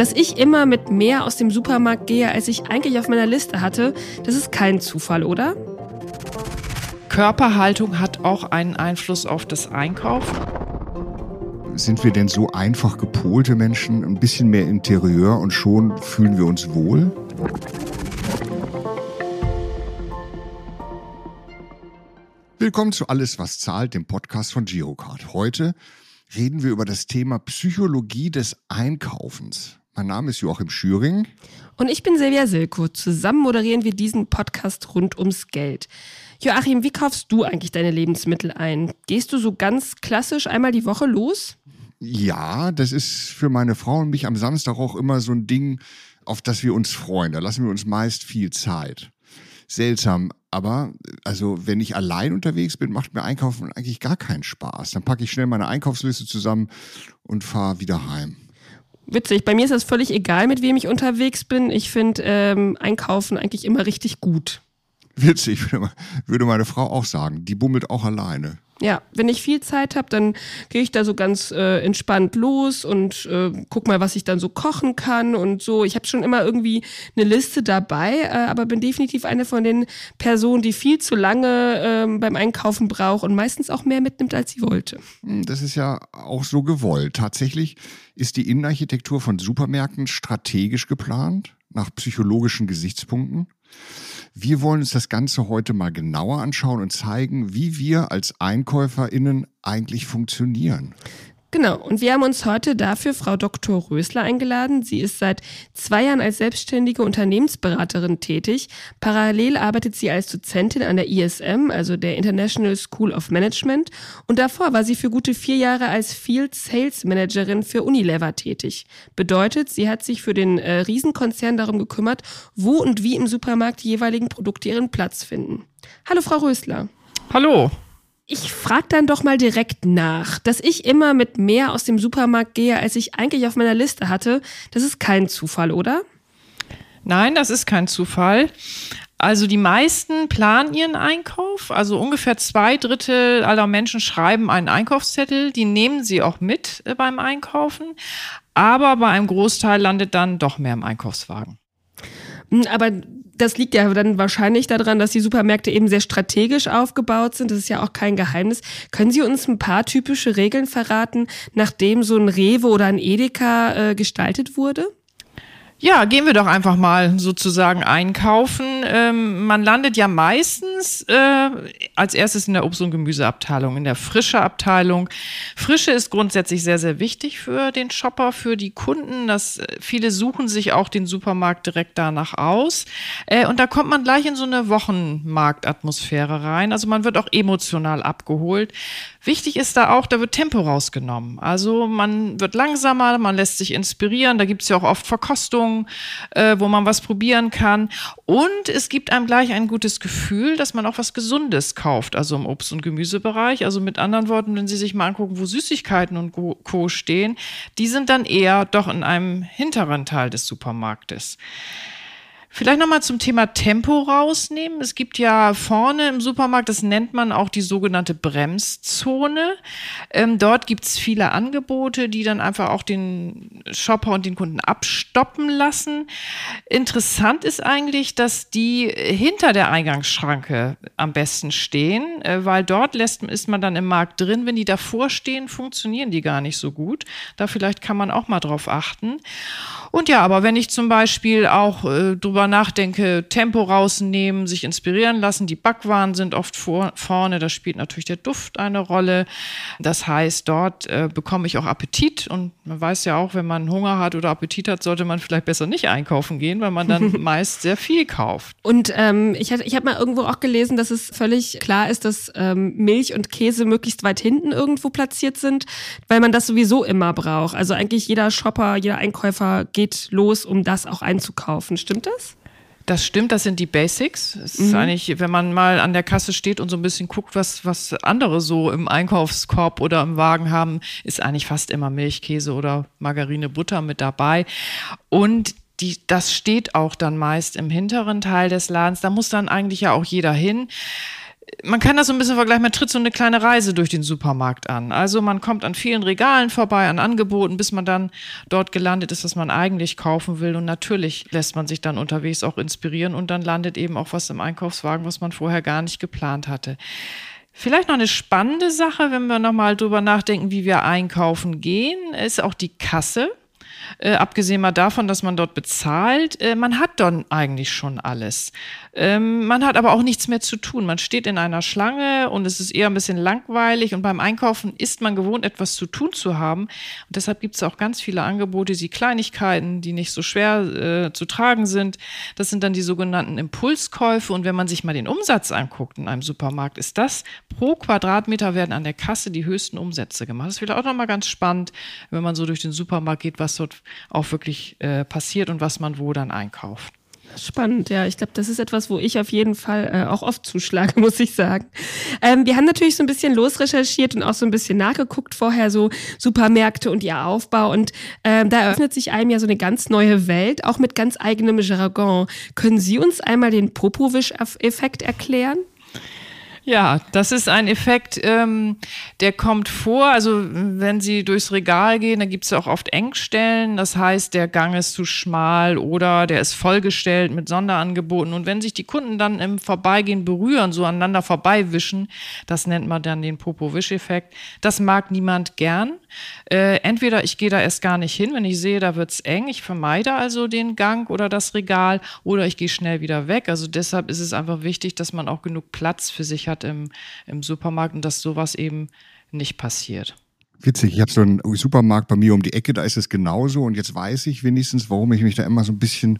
Dass ich immer mit mehr aus dem Supermarkt gehe, als ich eigentlich auf meiner Liste hatte, das ist kein Zufall, oder? Körperhaltung hat auch einen Einfluss auf das Einkaufen. Sind wir denn so einfach gepolte Menschen, ein bisschen mehr Interieur und schon fühlen wir uns wohl? Willkommen zu Alles, was zahlt, dem Podcast von Girocard. Heute reden wir über das Thema Psychologie des Einkaufens. Mein Name ist Joachim Schüring. Und ich bin Silvia Silko. Zusammen moderieren wir diesen Podcast rund ums Geld. Joachim, wie kaufst du eigentlich deine Lebensmittel ein? Gehst du so ganz klassisch einmal die Woche los? Ja, das ist für meine Frau und mich am Samstag auch immer so ein Ding, auf das wir uns freuen. Da lassen wir uns meist viel Zeit. Seltsam, aber also wenn ich allein unterwegs bin, macht mir Einkaufen eigentlich gar keinen Spaß. Dann packe ich schnell meine Einkaufsliste zusammen und fahre wieder heim witzig. Bei mir ist das völlig egal, mit wem ich unterwegs bin. Ich finde ähm, Einkaufen eigentlich immer richtig gut. Witzig, würde meine Frau auch sagen. Die bummelt auch alleine. Ja, wenn ich viel Zeit habe, dann gehe ich da so ganz äh, entspannt los und äh, guck mal, was ich dann so kochen kann und so. Ich habe schon immer irgendwie eine Liste dabei, äh, aber bin definitiv eine von den Personen, die viel zu lange äh, beim Einkaufen braucht und meistens auch mehr mitnimmt, als sie wollte. Hm, das ist ja auch so gewollt. Tatsächlich ist die Innenarchitektur von Supermärkten strategisch geplant, nach psychologischen Gesichtspunkten. Wir wollen uns das Ganze heute mal genauer anschauen und zeigen, wie wir als EinkäuferInnen eigentlich funktionieren. Genau, und wir haben uns heute dafür Frau Dr. Rösler eingeladen. Sie ist seit zwei Jahren als selbstständige Unternehmensberaterin tätig. Parallel arbeitet sie als Dozentin an der ISM, also der International School of Management. Und davor war sie für gute vier Jahre als Field Sales Managerin für Unilever tätig. Bedeutet, sie hat sich für den äh, Riesenkonzern darum gekümmert, wo und wie im Supermarkt die jeweiligen Produkte ihren Platz finden. Hallo, Frau Rösler. Hallo ich frage dann doch mal direkt nach. Dass ich immer mit mehr aus dem Supermarkt gehe, als ich eigentlich auf meiner Liste hatte, das ist kein Zufall, oder? Nein, das ist kein Zufall. Also die meisten planen ihren Einkauf. Also ungefähr zwei Drittel aller Menschen schreiben einen Einkaufszettel. Die nehmen sie auch mit äh, beim Einkaufen. Aber bei einem Großteil landet dann doch mehr im Einkaufswagen. Hm, aber das liegt ja dann wahrscheinlich daran, dass die Supermärkte eben sehr strategisch aufgebaut sind. Das ist ja auch kein Geheimnis. Können Sie uns ein paar typische Regeln verraten, nachdem so ein Rewe oder ein Edeka äh, gestaltet wurde? Ja, gehen wir doch einfach mal sozusagen einkaufen. Ähm, man landet ja meistens äh, als erstes in der Obst- und Gemüseabteilung, in der frische Abteilung. Frische ist grundsätzlich sehr, sehr wichtig für den Shopper, für die Kunden. Das, äh, viele suchen sich auch den Supermarkt direkt danach aus. Äh, und da kommt man gleich in so eine Wochenmarktatmosphäre rein. Also man wird auch emotional abgeholt. Wichtig ist da auch, da wird Tempo rausgenommen. Also man wird langsamer, man lässt sich inspirieren. Da gibt es ja auch oft Verkostungen, äh, wo man was probieren kann. Und es gibt einem gleich ein gutes Gefühl, dass man auch was Gesundes kauft, also im Obst- und Gemüsebereich. Also mit anderen Worten, wenn Sie sich mal angucken, wo Süßigkeiten und Co. stehen, die sind dann eher doch in einem hinteren Teil des Supermarktes. Vielleicht nochmal zum Thema Tempo rausnehmen. Es gibt ja vorne im Supermarkt, das nennt man auch die sogenannte Bremszone. Ähm, dort gibt's viele Angebote, die dann einfach auch den Shopper und den Kunden abstoppen lassen. Interessant ist eigentlich, dass die hinter der Eingangsschranke am besten stehen, äh, weil dort lässt, ist man dann im Markt drin. Wenn die davor stehen, funktionieren die gar nicht so gut. Da vielleicht kann man auch mal drauf achten. Und ja, aber wenn ich zum Beispiel auch äh, drüber nachdenke, Tempo rausnehmen, sich inspirieren lassen, die Backwaren sind oft vor, vorne, da spielt natürlich der Duft eine Rolle. Das heißt, dort äh, bekomme ich auch Appetit und man weiß ja auch, wenn man Hunger hat oder Appetit hat, sollte man vielleicht besser nicht einkaufen gehen, weil man dann meist sehr viel kauft. Und ähm, ich, ich habe mal irgendwo auch gelesen, dass es völlig klar ist, dass ähm, Milch und Käse möglichst weit hinten irgendwo platziert sind, weil man das sowieso immer braucht. Also eigentlich jeder Shopper, jeder Einkäufer geht los, um das auch einzukaufen. Stimmt das? Das stimmt, das sind die Basics. Es mhm. ist eigentlich, wenn man mal an der Kasse steht und so ein bisschen guckt, was, was andere so im Einkaufskorb oder im Wagen haben, ist eigentlich fast immer Milch, Käse oder Margarine, Butter mit dabei. Und die, das steht auch dann meist im hinteren Teil des Ladens. Da muss dann eigentlich ja auch jeder hin. Man kann das so ein bisschen vergleichen, man tritt so eine kleine Reise durch den Supermarkt an. Also man kommt an vielen Regalen vorbei, an Angeboten, bis man dann dort gelandet ist, was man eigentlich kaufen will. Und natürlich lässt man sich dann unterwegs auch inspirieren und dann landet eben auch was im Einkaufswagen, was man vorher gar nicht geplant hatte. Vielleicht noch eine spannende Sache, wenn wir nochmal drüber nachdenken, wie wir einkaufen gehen, ist auch die Kasse. Äh, abgesehen mal davon, dass man dort bezahlt, äh, man hat dann eigentlich schon alles. Ähm, man hat aber auch nichts mehr zu tun. Man steht in einer Schlange und es ist eher ein bisschen langweilig und beim Einkaufen ist man gewohnt, etwas zu tun zu haben. Und deshalb gibt es auch ganz viele Angebote, die Kleinigkeiten, die nicht so schwer äh, zu tragen sind. Das sind dann die sogenannten Impulskäufe. Und wenn man sich mal den Umsatz anguckt in einem Supermarkt, ist das pro Quadratmeter werden an der Kasse die höchsten Umsätze gemacht. Das ist wieder auch nochmal ganz spannend, wenn man so durch den Supermarkt geht, was dort auch wirklich äh, passiert und was man wo dann einkauft. Spannend, ja. Ich glaube, das ist etwas, wo ich auf jeden Fall äh, auch oft zuschlage, muss ich sagen. Ähm, wir haben natürlich so ein bisschen losrecherchiert und auch so ein bisschen nachgeguckt vorher, so Supermärkte und ihr Aufbau. Und ähm, da eröffnet sich einem ja so eine ganz neue Welt, auch mit ganz eigenem Jargon. Können Sie uns einmal den Popovisch-Effekt erklären? Ja, das ist ein Effekt, ähm, der kommt vor. Also wenn Sie durchs Regal gehen, da gibt es auch oft Engstellen. Das heißt, der Gang ist zu schmal oder der ist vollgestellt mit Sonderangeboten. Und wenn sich die Kunden dann im Vorbeigehen berühren, so aneinander vorbeiwischen, das nennt man dann den Popo-Wisch-Effekt. Das mag niemand gern. Äh, entweder ich gehe da erst gar nicht hin, wenn ich sehe, da wird es eng. Ich vermeide also den Gang oder das Regal oder ich gehe schnell wieder weg. Also deshalb ist es einfach wichtig, dass man auch genug Platz für sich hat im, im Supermarkt und dass sowas eben nicht passiert. Witzig, ich habe so einen Supermarkt bei mir um die Ecke, da ist es genauso und jetzt weiß ich wenigstens, warum ich mich da immer so ein bisschen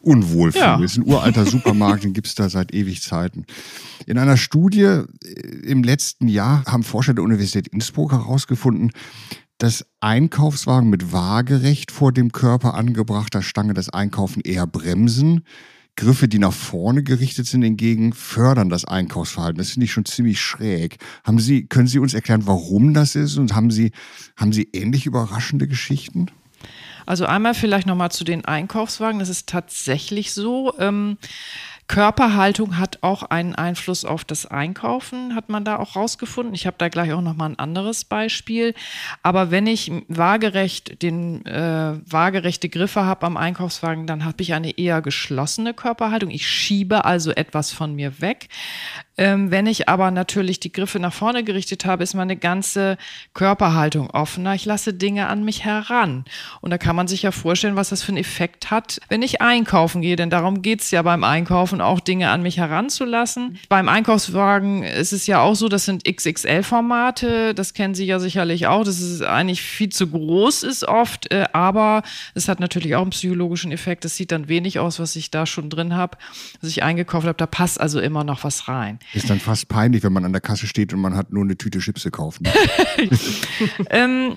unwohl fühle. Ja. Es ist ein uralter Supermarkt, den gibt es da seit ewig Zeiten. In einer Studie äh, im letzten Jahr haben Forscher der Universität Innsbruck herausgefunden, dass Einkaufswagen mit waagerecht vor dem Körper angebrachter Stange das Einkaufen eher bremsen. Griffe, die nach vorne gerichtet sind, hingegen fördern das Einkaufsverhalten. Das finde ich schon ziemlich schräg. Haben Sie, können Sie uns erklären, warum das ist? Und haben Sie, haben Sie ähnlich überraschende Geschichten? Also einmal vielleicht nochmal zu den Einkaufswagen. Das ist tatsächlich so. Ähm, Körperhaltung hat auch einen Einfluss auf das Einkaufen, hat man da auch rausgefunden. Ich habe da gleich auch noch mal ein anderes Beispiel. Aber wenn ich waagerecht den äh, waagerechte Griffe habe am Einkaufswagen, dann habe ich eine eher geschlossene Körperhaltung. Ich schiebe also etwas von mir weg. Ähm, wenn ich aber natürlich die Griffe nach vorne gerichtet habe, ist meine ganze Körperhaltung offener. Ich lasse Dinge an mich heran. Und da kann man sich ja vorstellen, was das für einen Effekt hat, wenn ich einkaufen gehe. Denn darum geht's ja beim Einkaufen, auch Dinge an mich heranzulassen. Beim Einkaufswagen ist es ja auch so, das sind XXL-Formate. Das kennen Sie ja sicherlich auch, dass es eigentlich viel zu groß ist oft. Äh, aber es hat natürlich auch einen psychologischen Effekt. Es sieht dann wenig aus, was ich da schon drin habe, was ich eingekauft habe. Da passt also immer noch was rein. Ist dann fast peinlich, wenn man an der Kasse steht und man hat nur eine Tüte Chips gekauft. Ähm,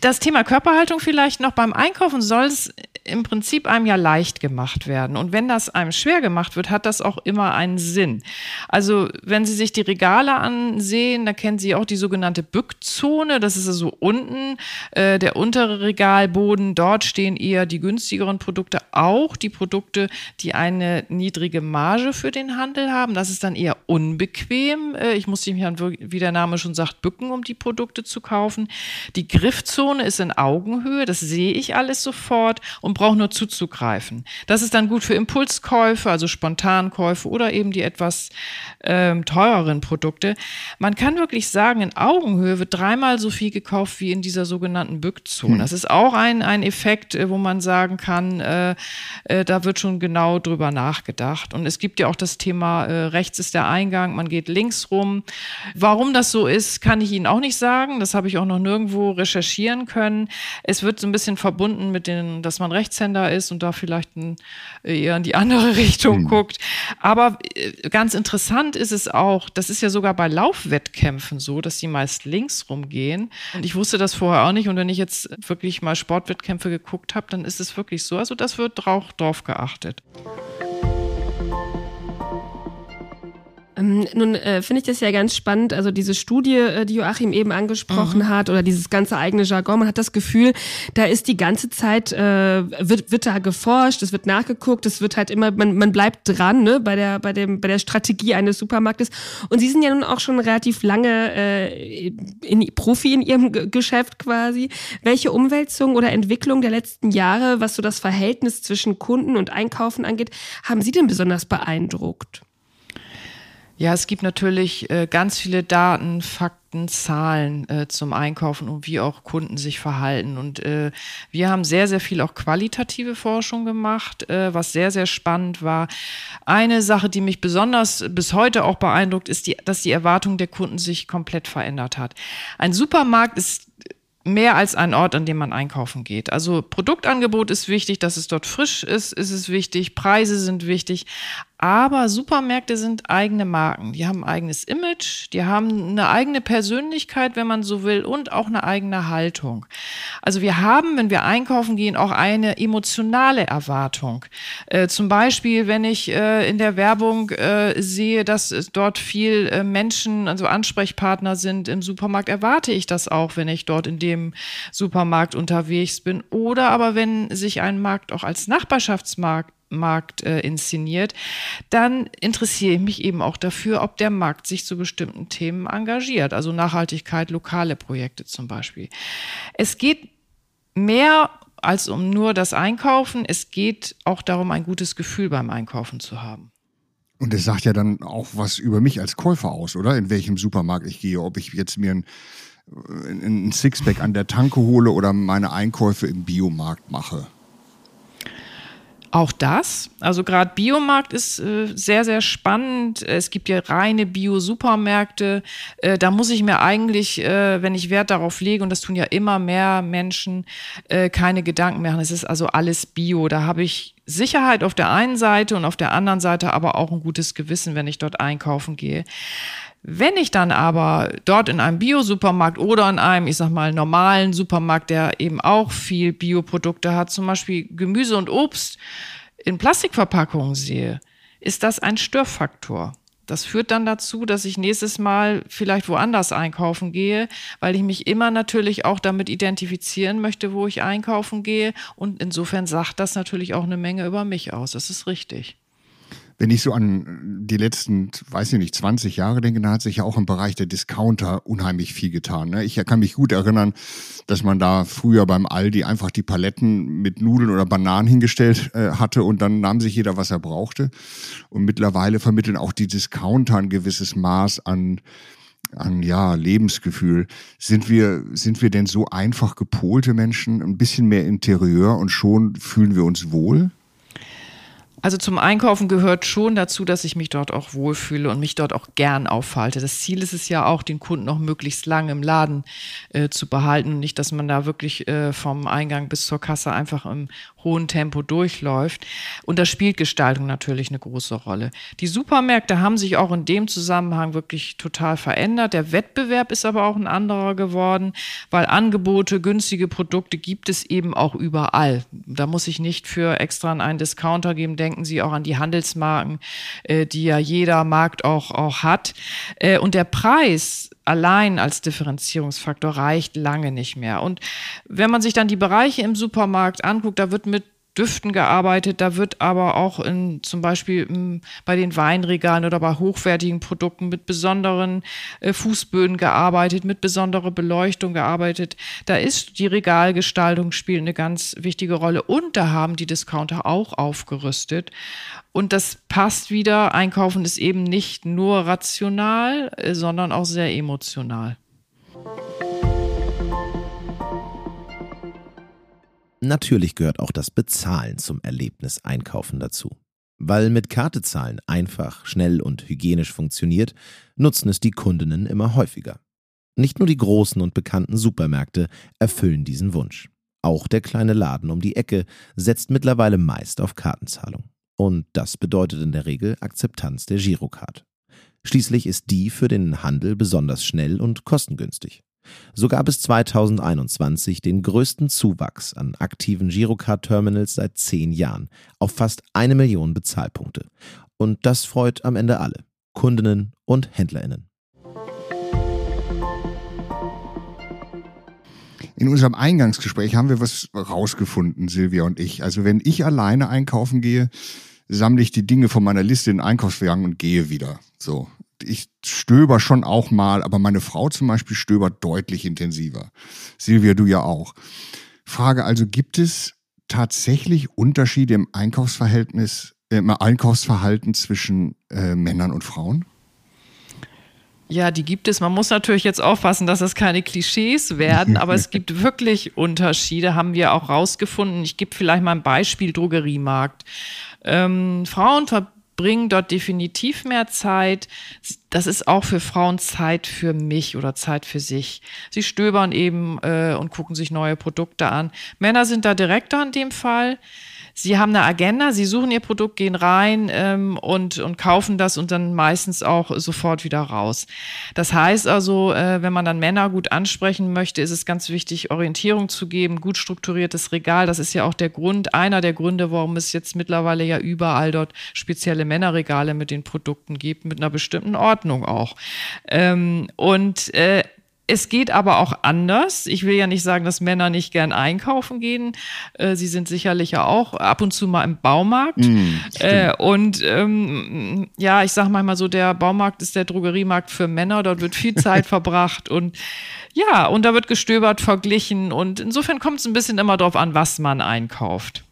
das Thema Körperhaltung vielleicht noch beim Einkaufen soll es im Prinzip einem ja leicht gemacht werden. Und wenn das einem schwer gemacht wird, hat das auch immer einen Sinn. Also wenn Sie sich die Regale ansehen, da kennen Sie auch die sogenannte Bückzone. Das ist also unten äh, der untere Regalboden. Dort stehen eher die günstigeren Produkte, auch die Produkte, die eine niedrige Marge für den Handel haben. Das ist dann eher unbequem. Äh, ich muss mich dann, wie der Name schon sagt, bücken, um die Produkte zu kaufen. Die Griffzone ist in Augenhöhe. Das sehe ich alles sofort. Und braucht nur zuzugreifen. Das ist dann gut für Impulskäufe, also Spontankäufe oder eben die etwas ähm, teureren Produkte. Man kann wirklich sagen, in Augenhöhe wird dreimal so viel gekauft wie in dieser sogenannten Bückzone. Hm. Das ist auch ein, ein Effekt, äh, wo man sagen kann, äh, äh, da wird schon genau drüber nachgedacht. Und es gibt ja auch das Thema, äh, rechts ist der Eingang, man geht links rum. Warum das so ist, kann ich Ihnen auch nicht sagen. Das habe ich auch noch nirgendwo recherchieren können. Es wird so ein bisschen verbunden mit den, dass man rechts Rechtshänder ist und da vielleicht ein, äh, eher in die andere Richtung mhm. guckt. Aber äh, ganz interessant ist es auch, das ist ja sogar bei Laufwettkämpfen so, dass die meist links rumgehen. Und ich wusste das vorher auch nicht. Und wenn ich jetzt wirklich mal Sportwettkämpfe geguckt habe, dann ist es wirklich so. Also das wird auch drauf geachtet. Ähm, nun äh, finde ich das ja ganz spannend, also diese Studie, äh, die Joachim eben angesprochen mhm. hat, oder dieses ganze eigene Jargon, man hat das Gefühl, da ist die ganze Zeit, äh, wird, wird da geforscht, es wird nachgeguckt, es wird halt immer, man, man bleibt dran ne, bei, der, bei, dem, bei der Strategie eines Supermarktes. Und Sie sind ja nun auch schon relativ lange äh, in, Profi in Ihrem G Geschäft quasi. Welche Umwälzung oder Entwicklung der letzten Jahre, was so das Verhältnis zwischen Kunden und Einkaufen angeht, haben Sie denn besonders beeindruckt? Ja, es gibt natürlich äh, ganz viele Daten, Fakten, Zahlen äh, zum Einkaufen und wie auch Kunden sich verhalten. Und äh, wir haben sehr, sehr viel auch qualitative Forschung gemacht, äh, was sehr, sehr spannend war. Eine Sache, die mich besonders bis heute auch beeindruckt, ist, die, dass die Erwartung der Kunden sich komplett verändert hat. Ein Supermarkt ist mehr als ein Ort, an dem man einkaufen geht. Also Produktangebot ist wichtig, dass es dort frisch ist, ist es wichtig, Preise sind wichtig, aber Supermärkte sind eigene Marken. Die haben ein eigenes Image, die haben eine eigene Persönlichkeit, wenn man so will, und auch eine eigene Haltung. Also wir haben, wenn wir einkaufen gehen, auch eine emotionale Erwartung. Äh, zum Beispiel, wenn ich äh, in der Werbung äh, sehe, dass dort viel äh, Menschen, also Ansprechpartner sind im Supermarkt, erwarte ich das auch, wenn ich dort in dem Supermarkt unterwegs bin. Oder aber wenn sich ein Markt auch als Nachbarschaftsmarkt Markt äh, inszeniert, dann interessiere ich mich eben auch dafür, ob der Markt sich zu bestimmten Themen engagiert, also Nachhaltigkeit, lokale Projekte zum Beispiel. Es geht mehr als um nur das Einkaufen, es geht auch darum, ein gutes Gefühl beim Einkaufen zu haben. Und es sagt ja dann auch was über mich als Käufer aus, oder? In welchem Supermarkt ich gehe, ob ich jetzt mir ein, ein Sixpack an der Tanke hole oder meine Einkäufe im Biomarkt mache. Auch das, also gerade Biomarkt ist äh, sehr, sehr spannend. Es gibt ja reine Bio-Supermärkte. Äh, da muss ich mir eigentlich, äh, wenn ich Wert darauf lege, und das tun ja immer mehr Menschen, äh, keine Gedanken machen. Es ist also alles Bio. Da habe ich Sicherheit auf der einen Seite und auf der anderen Seite aber auch ein gutes Gewissen, wenn ich dort einkaufen gehe. Wenn ich dann aber dort in einem Bio-Supermarkt oder in einem, ich sag mal, normalen Supermarkt, der eben auch viel Bioprodukte hat, zum Beispiel Gemüse und Obst in Plastikverpackungen sehe, ist das ein Störfaktor. Das führt dann dazu, dass ich nächstes Mal vielleicht woanders einkaufen gehe, weil ich mich immer natürlich auch damit identifizieren möchte, wo ich einkaufen gehe. Und insofern sagt das natürlich auch eine Menge über mich aus. Das ist richtig wenn ich so an die letzten, weiß ich nicht, 20 Jahre denke, da hat sich ja auch im Bereich der Discounter unheimlich viel getan. Ne? Ich kann mich gut erinnern, dass man da früher beim Aldi einfach die Paletten mit Nudeln oder Bananen hingestellt äh, hatte und dann nahm sich jeder, was er brauchte. Und mittlerweile vermitteln auch die Discounter ein gewisses Maß an an ja Lebensgefühl. Sind wir sind wir denn so einfach gepolte Menschen, ein bisschen mehr Interieur und schon fühlen wir uns wohl? Also zum Einkaufen gehört schon dazu, dass ich mich dort auch wohlfühle und mich dort auch gern aufhalte. Das Ziel ist es ja auch, den Kunden noch möglichst lange im Laden äh, zu behalten. Nicht, dass man da wirklich äh, vom Eingang bis zur Kasse einfach im hohen Tempo durchläuft. Und da spielt Gestaltung natürlich eine große Rolle. Die Supermärkte haben sich auch in dem Zusammenhang wirklich total verändert. Der Wettbewerb ist aber auch ein anderer geworden, weil Angebote, günstige Produkte gibt es eben auch überall. Da muss ich nicht für extra einen Discounter geben. Denken Sie auch an die Handelsmarken, äh, die ja jeder Markt auch, auch hat. Äh, und der Preis allein als Differenzierungsfaktor reicht lange nicht mehr. Und wenn man sich dann die Bereiche im Supermarkt anguckt, da wird mit Düften gearbeitet, da wird aber auch in, zum Beispiel bei den Weinregalen oder bei hochwertigen Produkten mit besonderen äh, Fußböden gearbeitet, mit besonderer Beleuchtung gearbeitet. Da ist die Regalgestaltung spielt eine ganz wichtige Rolle und da haben die Discounter auch aufgerüstet. Und das passt wieder. Einkaufen ist eben nicht nur rational, äh, sondern auch sehr emotional. Natürlich gehört auch das Bezahlen zum Erlebnis Einkaufen dazu. Weil mit Karte zahlen einfach, schnell und hygienisch funktioniert, nutzen es die Kundinnen immer häufiger. Nicht nur die großen und bekannten Supermärkte erfüllen diesen Wunsch. Auch der kleine Laden um die Ecke setzt mittlerweile meist auf Kartenzahlung. Und das bedeutet in der Regel Akzeptanz der Girocard. Schließlich ist die für den Handel besonders schnell und kostengünstig. So gab es 2021 den größten Zuwachs an aktiven Girocard-Terminals seit zehn Jahren auf fast eine Million Bezahlpunkte. Und das freut am Ende alle. Kundinnen und Händlerinnen. In unserem Eingangsgespräch haben wir was rausgefunden, Silvia und ich. Also wenn ich alleine einkaufen gehe, sammle ich die Dinge von meiner Liste in den Einkaufswagen und gehe wieder. So. Ich stöber schon auch mal, aber meine Frau zum Beispiel stöbert deutlich intensiver. Silvia, du ja auch. Frage also, gibt es tatsächlich Unterschiede im Einkaufsverhältnis, im Einkaufsverhalten zwischen äh, Männern und Frauen? Ja, die gibt es. Man muss natürlich jetzt aufpassen, dass das keine Klischees werden, aber es gibt wirklich Unterschiede, haben wir auch rausgefunden. Ich gebe vielleicht mal ein Beispiel Drogeriemarkt. Ähm, Frauen verbringen dort definitiv mehr Zeit. Das ist auch für Frauen Zeit für mich oder Zeit für sich. Sie stöbern eben äh, und gucken sich neue Produkte an. Männer sind da direkter in dem Fall. Sie haben eine Agenda, Sie suchen Ihr Produkt, gehen rein ähm, und, und kaufen das und dann meistens auch sofort wieder raus. Das heißt also, äh, wenn man dann Männer gut ansprechen möchte, ist es ganz wichtig, Orientierung zu geben, gut strukturiertes Regal. Das ist ja auch der Grund, einer der Gründe, warum es jetzt mittlerweile ja überall dort spezielle Männerregale mit den Produkten gibt, mit einer bestimmten Ordnung auch. Ähm, und äh, es geht aber auch anders. Ich will ja nicht sagen, dass Männer nicht gern einkaufen gehen. Äh, sie sind sicherlich ja auch ab und zu mal im Baumarkt. Mm, äh, und ähm, ja, ich sage manchmal so, der Baumarkt ist der Drogeriemarkt für Männer. Dort wird viel Zeit verbracht und ja, und da wird gestöbert, verglichen. Und insofern kommt es ein bisschen immer darauf an, was man einkauft.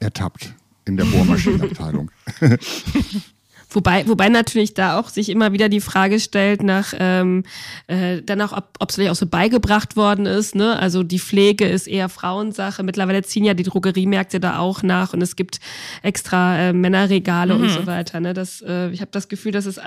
Ertappt in der Bohrmaschinenabteilung. Wobei, wobei natürlich da auch sich immer wieder die Frage stellt nach ähm, äh, danach, ob ob es vielleicht auch so beigebracht worden ist. Ne? Also die Pflege ist eher Frauensache. Mittlerweile ziehen ja die Drogeriemärkte da auch nach und es gibt extra äh, Männerregale mhm. und so weiter. Ne? Das, äh, ich habe das Gefühl, dass es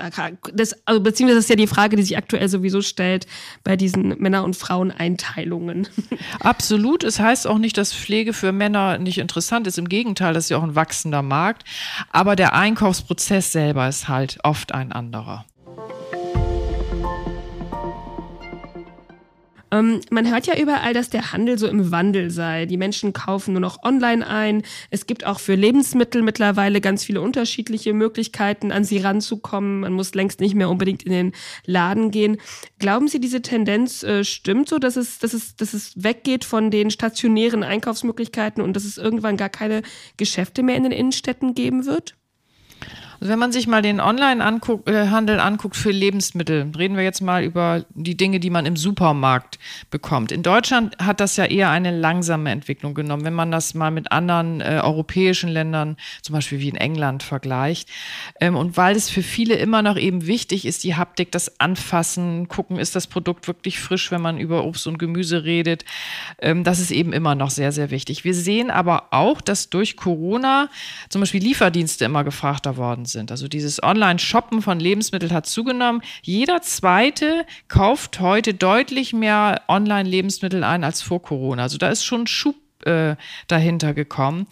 das, also beziehungsweise das ist ja die Frage, die sich aktuell sowieso stellt bei diesen Männer- und Fraueneinteilungen. Absolut. Es heißt auch nicht, dass Pflege für Männer nicht interessant ist. Im Gegenteil, das ist ja auch ein wachsender Markt. Aber der Einkaufsprozess selber selber ist halt oft ein anderer. Ähm, man hört ja überall, dass der Handel so im Wandel sei. Die Menschen kaufen nur noch online ein. Es gibt auch für Lebensmittel mittlerweile ganz viele unterschiedliche Möglichkeiten, an sie ranzukommen. Man muss längst nicht mehr unbedingt in den Laden gehen. Glauben Sie, diese Tendenz äh, stimmt so, dass es, dass, es, dass es weggeht von den stationären Einkaufsmöglichkeiten und dass es irgendwann gar keine Geschäfte mehr in den Innenstädten geben wird? Also wenn man sich mal den Online-Handel anguckt für Lebensmittel, reden wir jetzt mal über die Dinge, die man im Supermarkt bekommt. In Deutschland hat das ja eher eine langsame Entwicklung genommen, wenn man das mal mit anderen äh, europäischen Ländern, zum Beispiel wie in England, vergleicht. Ähm, und weil es für viele immer noch eben wichtig ist, die Haptik, das Anfassen, gucken, ist das Produkt wirklich frisch, wenn man über Obst und Gemüse redet, ähm, das ist eben immer noch sehr, sehr wichtig. Wir sehen aber auch, dass durch Corona zum Beispiel Lieferdienste immer gefragter worden sind. Also dieses Online-Shoppen von Lebensmitteln hat zugenommen. Jeder zweite kauft heute deutlich mehr Online-Lebensmittel ein als vor Corona. Also da ist schon Schub äh, dahinter gekommen.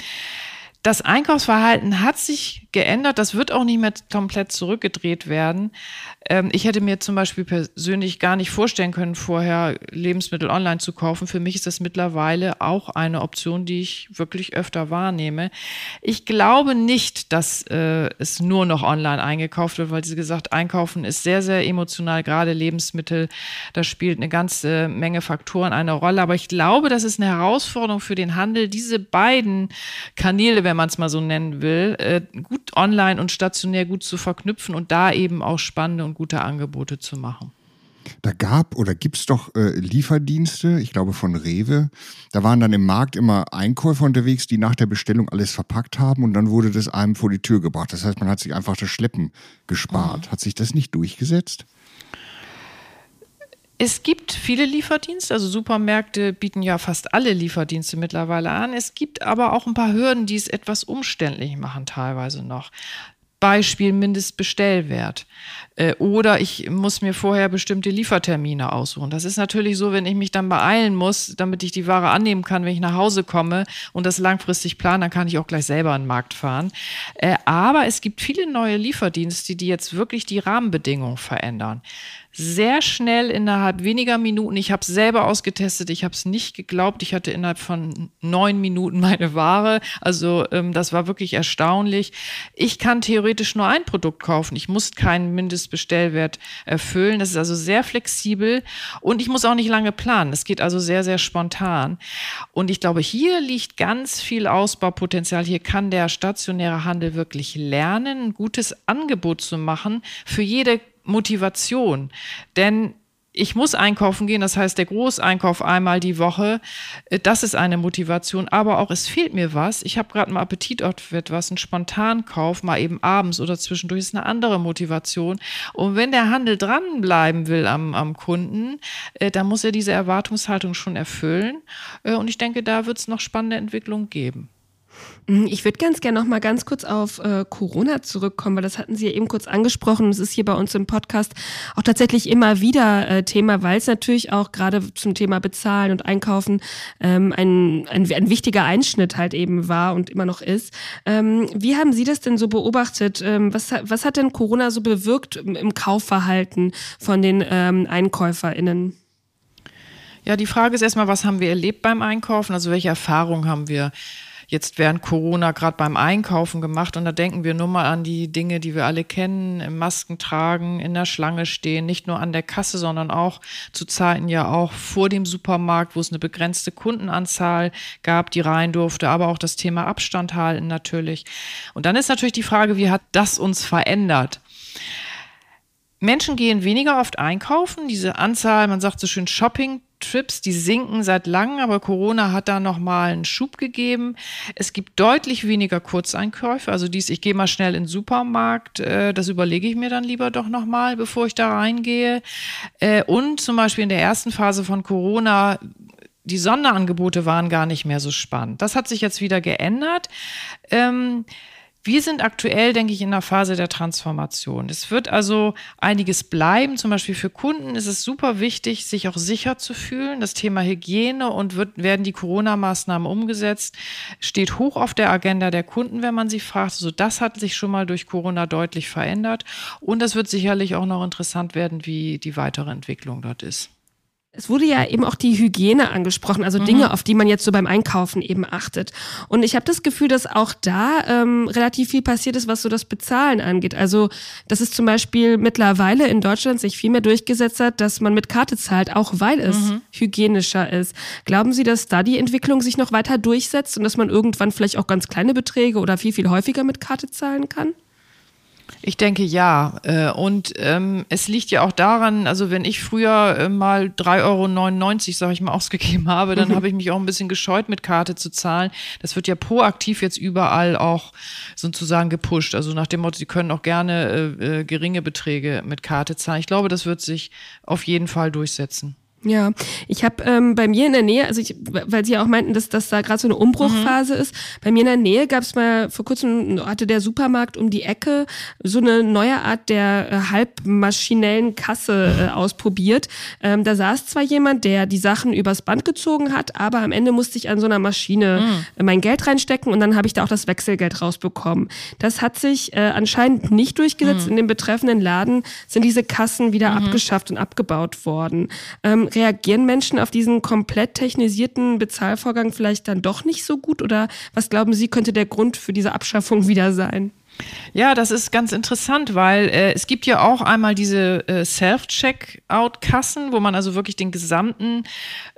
Das Einkaufsverhalten hat sich geändert. Das wird auch nicht mehr komplett zurückgedreht werden. Ähm, ich hätte mir zum Beispiel persönlich gar nicht vorstellen können, vorher Lebensmittel online zu kaufen. Für mich ist das mittlerweile auch eine Option, die ich wirklich öfter wahrnehme. Ich glaube nicht, dass äh, es nur noch online eingekauft wird, weil, wie gesagt, Einkaufen ist sehr, sehr emotional, gerade Lebensmittel. Da spielt eine ganze Menge Faktoren eine Rolle. Aber ich glaube, das ist eine Herausforderung für den Handel, diese beiden Kanäle, wenn man es mal so nennen will, äh, gut online und stationär gut zu verknüpfen und da eben auch spannende und gute Angebote zu machen. Da gab oder gibt es doch äh, Lieferdienste, ich glaube von Rewe. Da waren dann im Markt immer Einkäufer unterwegs, die nach der Bestellung alles verpackt haben und dann wurde das einem vor die Tür gebracht. Das heißt, man hat sich einfach das Schleppen gespart. Mhm. Hat sich das nicht durchgesetzt? Es gibt viele Lieferdienste, also Supermärkte bieten ja fast alle Lieferdienste mittlerweile an. Es gibt aber auch ein paar Hürden, die es etwas umständlich machen, teilweise noch. Beispiel Mindestbestellwert. Äh, oder ich muss mir vorher bestimmte Liefertermine aussuchen. Das ist natürlich so, wenn ich mich dann beeilen muss, damit ich die Ware annehmen kann, wenn ich nach Hause komme und das langfristig plane, dann kann ich auch gleich selber an den Markt fahren. Äh, aber es gibt viele neue Lieferdienste, die jetzt wirklich die Rahmenbedingungen verändern. Sehr schnell innerhalb weniger Minuten. Ich habe es selber ausgetestet, ich habe es nicht geglaubt. Ich hatte innerhalb von neun Minuten meine Ware. Also ähm, das war wirklich erstaunlich. Ich kann theoretisch nur ein Produkt kaufen. Ich muss keinen Mindestbestellwert erfüllen. Das ist also sehr flexibel und ich muss auch nicht lange planen. Es geht also sehr, sehr spontan. Und ich glaube, hier liegt ganz viel Ausbaupotenzial. Hier kann der stationäre Handel wirklich lernen, ein gutes Angebot zu machen für jede Motivation. Denn ich muss einkaufen gehen, das heißt der Großeinkauf einmal die Woche, äh, das ist eine Motivation, aber auch es fehlt mir was. Ich habe gerade mal Appetit auf etwas, ein Spontankauf, mal eben abends oder zwischendurch ist eine andere Motivation. Und wenn der Handel dranbleiben will am, am Kunden, äh, dann muss er diese Erwartungshaltung schon erfüllen. Äh, und ich denke, da wird es noch spannende Entwicklungen geben. Mhm, ich würde ganz gerne noch mal ganz kurz auf äh, Corona zurückkommen, weil das hatten Sie ja eben kurz angesprochen. Es ist hier bei uns im Podcast auch tatsächlich immer wieder äh, Thema, weil es natürlich auch gerade zum Thema Bezahlen und Einkaufen ähm, ein, ein, ein wichtiger Einschnitt halt eben war und immer noch ist. Ähm, wie haben Sie das denn so beobachtet? Ähm, was, was hat denn Corona so bewirkt im, Kaufverhalten von den ähm, EinkäuferInnen? Ja, die Frage ist erstmal, was haben wir erlebt beim Einkaufen? Also welche Erfahrungen haben wir jetzt während Corona gerade beim Einkaufen gemacht. Und da denken wir nur mal an die Dinge, die wir alle kennen, Masken tragen, in der Schlange stehen, nicht nur an der Kasse, sondern auch zu Zeiten ja auch vor dem Supermarkt, wo es eine begrenzte Kundenanzahl gab, die rein durfte, aber auch das Thema Abstand halten natürlich. Und dann ist natürlich die Frage, wie hat das uns verändert? Menschen gehen weniger oft einkaufen. Diese Anzahl, man sagt so schön Shopping Trips, die sinken seit langem, aber Corona hat da nochmal einen Schub gegeben. Es gibt deutlich weniger Kurzeinkäufe, also dies, ich gehe mal schnell in den Supermarkt, äh, das überlege ich mir dann lieber doch nochmal, bevor ich da reingehe. Äh, und zum Beispiel in der ersten Phase von Corona die Sonderangebote waren gar nicht mehr so spannend. Das hat sich jetzt wieder geändert. Ähm, wir sind aktuell, denke ich, in einer Phase der Transformation. Es wird also einiges bleiben. Zum Beispiel für Kunden ist es super wichtig, sich auch sicher zu fühlen. Das Thema Hygiene und wird, werden die Corona-Maßnahmen umgesetzt, steht hoch auf der Agenda der Kunden, wenn man sie fragt. Also das hat sich schon mal durch Corona deutlich verändert. Und es wird sicherlich auch noch interessant werden, wie die weitere Entwicklung dort ist. Es wurde ja eben auch die Hygiene angesprochen, also mhm. Dinge, auf die man jetzt so beim Einkaufen eben achtet. Und ich habe das Gefühl, dass auch da ähm, relativ viel passiert ist, was so das Bezahlen angeht. Also, dass es zum Beispiel mittlerweile in Deutschland sich viel mehr durchgesetzt hat, dass man mit Karte zahlt, auch weil es mhm. hygienischer ist. Glauben Sie, dass da die Entwicklung sich noch weiter durchsetzt und dass man irgendwann vielleicht auch ganz kleine Beträge oder viel, viel häufiger mit Karte zahlen kann? Ich denke ja. Äh, und ähm, es liegt ja auch daran, also wenn ich früher äh, mal 3,99 Euro, sage ich mal, ausgegeben habe, dann mhm. habe ich mich auch ein bisschen gescheut, mit Karte zu zahlen. Das wird ja proaktiv jetzt überall auch sozusagen gepusht. Also nach dem Motto, Sie können auch gerne äh, äh geringe Beträge mit Karte zahlen. Ich glaube, das wird sich auf jeden Fall durchsetzen. Ja, ich habe ähm, bei mir in der Nähe, also ich, weil Sie ja auch meinten, dass, dass da gerade so eine Umbruchphase mhm. ist, bei mir in der Nähe gab es mal vor kurzem, hatte der Supermarkt um die Ecke so eine neue Art der äh, halbmaschinellen Kasse äh, ausprobiert. Ähm, da saß zwar jemand, der die Sachen übers Band gezogen hat, aber am Ende musste ich an so einer Maschine mhm. mein Geld reinstecken und dann habe ich da auch das Wechselgeld rausbekommen. Das hat sich äh, anscheinend nicht durchgesetzt. Mhm. In dem betreffenden Laden sind diese Kassen wieder mhm. abgeschafft und abgebaut worden. Ähm, reagieren Menschen auf diesen komplett technisierten Bezahlvorgang vielleicht dann doch nicht so gut? Oder was glauben Sie, könnte der Grund für diese Abschaffung wieder sein? Ja, das ist ganz interessant, weil äh, es gibt ja auch einmal diese äh, Self-Checkout-Kassen, wo man also wirklich den gesamten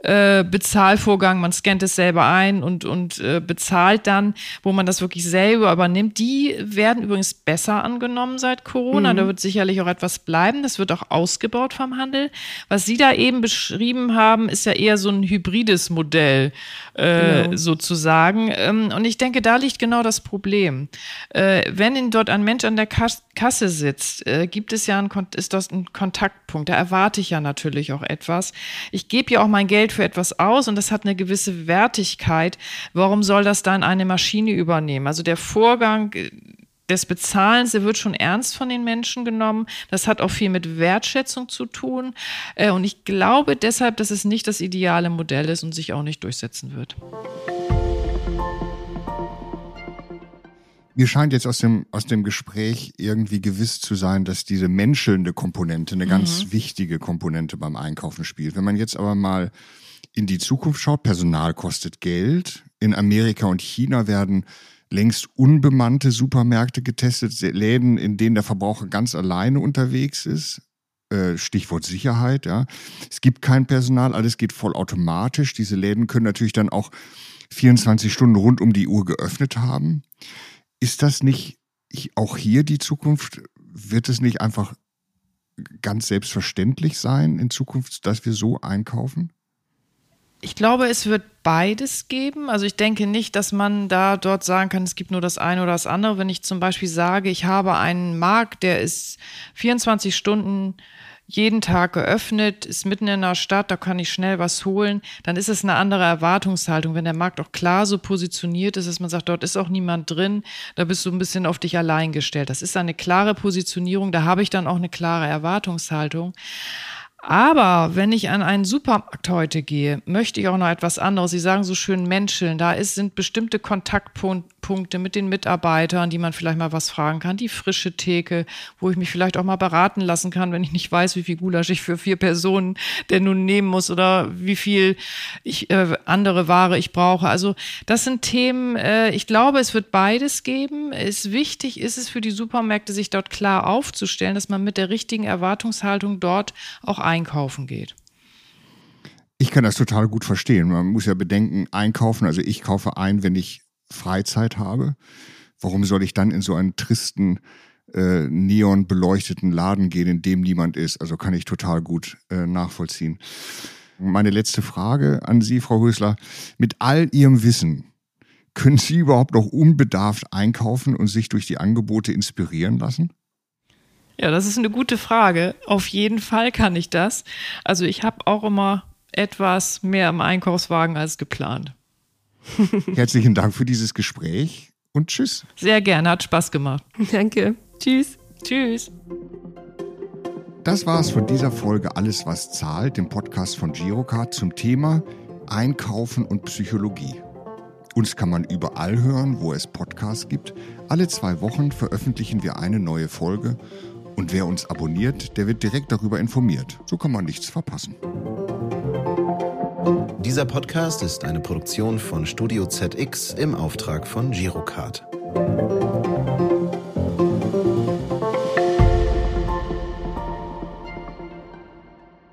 äh, Bezahlvorgang, man scannt es selber ein und, und äh, bezahlt dann, wo man das wirklich selber übernimmt. Die werden übrigens besser angenommen seit Corona. Mhm. Da wird sicherlich auch etwas bleiben. Das wird auch ausgebaut vom Handel. Was Sie da eben beschrieben haben, ist ja eher so ein hybrides Modell äh, genau. sozusagen. Ähm, und ich denke, da liegt genau das Problem. Äh, wenn dort ein Mensch an der Kasse sitzt, äh, gibt es ja ein, ist das ein Kontaktpunkt. Da erwarte ich ja natürlich auch etwas. Ich gebe ja auch mein Geld für etwas aus und das hat eine gewisse Wertigkeit. Warum soll das dann eine Maschine übernehmen? Also der Vorgang äh, des Bezahlens, der wird schon ernst von den Menschen genommen. Das hat auch viel mit Wertschätzung zu tun. Äh, und ich glaube deshalb, dass es nicht das ideale Modell ist und sich auch nicht durchsetzen wird. Mir scheint jetzt aus dem, aus dem Gespräch irgendwie gewiss zu sein, dass diese menschelnde Komponente eine ganz mhm. wichtige Komponente beim Einkaufen spielt. Wenn man jetzt aber mal in die Zukunft schaut, Personal kostet Geld. In Amerika und China werden längst unbemannte Supermärkte getestet, Läden, in denen der Verbraucher ganz alleine unterwegs ist. Äh, Stichwort Sicherheit, ja. Es gibt kein Personal, alles geht vollautomatisch. Diese Läden können natürlich dann auch 24 Stunden rund um die Uhr geöffnet haben. Ist das nicht auch hier die Zukunft? Wird es nicht einfach ganz selbstverständlich sein in Zukunft, dass wir so einkaufen? Ich glaube, es wird beides geben. Also ich denke nicht, dass man da dort sagen kann, es gibt nur das eine oder das andere. Wenn ich zum Beispiel sage, ich habe einen Markt, der ist 24 Stunden jeden Tag geöffnet, ist mitten in der Stadt, da kann ich schnell was holen, dann ist es eine andere Erwartungshaltung. Wenn der Markt auch klar so positioniert ist, dass man sagt, dort ist auch niemand drin, da bist du ein bisschen auf dich allein gestellt. Das ist eine klare Positionierung, da habe ich dann auch eine klare Erwartungshaltung. Aber wenn ich an einen Supermarkt heute gehe, möchte ich auch noch etwas anderes. Sie sagen so schön Menschen, da ist, sind bestimmte Kontaktpunkte mit den Mitarbeitern, die man vielleicht mal was fragen kann. Die frische Theke, wo ich mich vielleicht auch mal beraten lassen kann, wenn ich nicht weiß, wie viel Gulasch ich für vier Personen denn nun nehmen muss oder wie viel ich, äh, andere Ware ich brauche. Also das sind Themen, äh, ich glaube, es wird beides geben. Es wichtig ist es für die Supermärkte, sich dort klar aufzustellen, dass man mit der richtigen Erwartungshaltung dort auch ein einkaufen geht. Ich kann das total gut verstehen. Man muss ja bedenken, einkaufen, also ich kaufe ein, wenn ich Freizeit habe. Warum soll ich dann in so einen tristen, äh, neon Laden gehen, in dem niemand ist? Also kann ich total gut äh, nachvollziehen. Meine letzte Frage an Sie, Frau Hösler. Mit all Ihrem Wissen, können Sie überhaupt noch unbedarft einkaufen und sich durch die Angebote inspirieren lassen? Ja, das ist eine gute Frage. Auf jeden Fall kann ich das. Also ich habe auch immer etwas mehr im Einkaufswagen als geplant. Herzlichen Dank für dieses Gespräch und tschüss. Sehr gerne, hat Spaß gemacht. Danke. Tschüss. Tschüss. Das war es von dieser Folge Alles, was zahlt, dem Podcast von Girocard zum Thema Einkaufen und Psychologie. Uns kann man überall hören, wo es Podcasts gibt. Alle zwei Wochen veröffentlichen wir eine neue Folge und wer uns abonniert, der wird direkt darüber informiert. So kann man nichts verpassen. Dieser Podcast ist eine Produktion von Studio ZX im Auftrag von Girocard.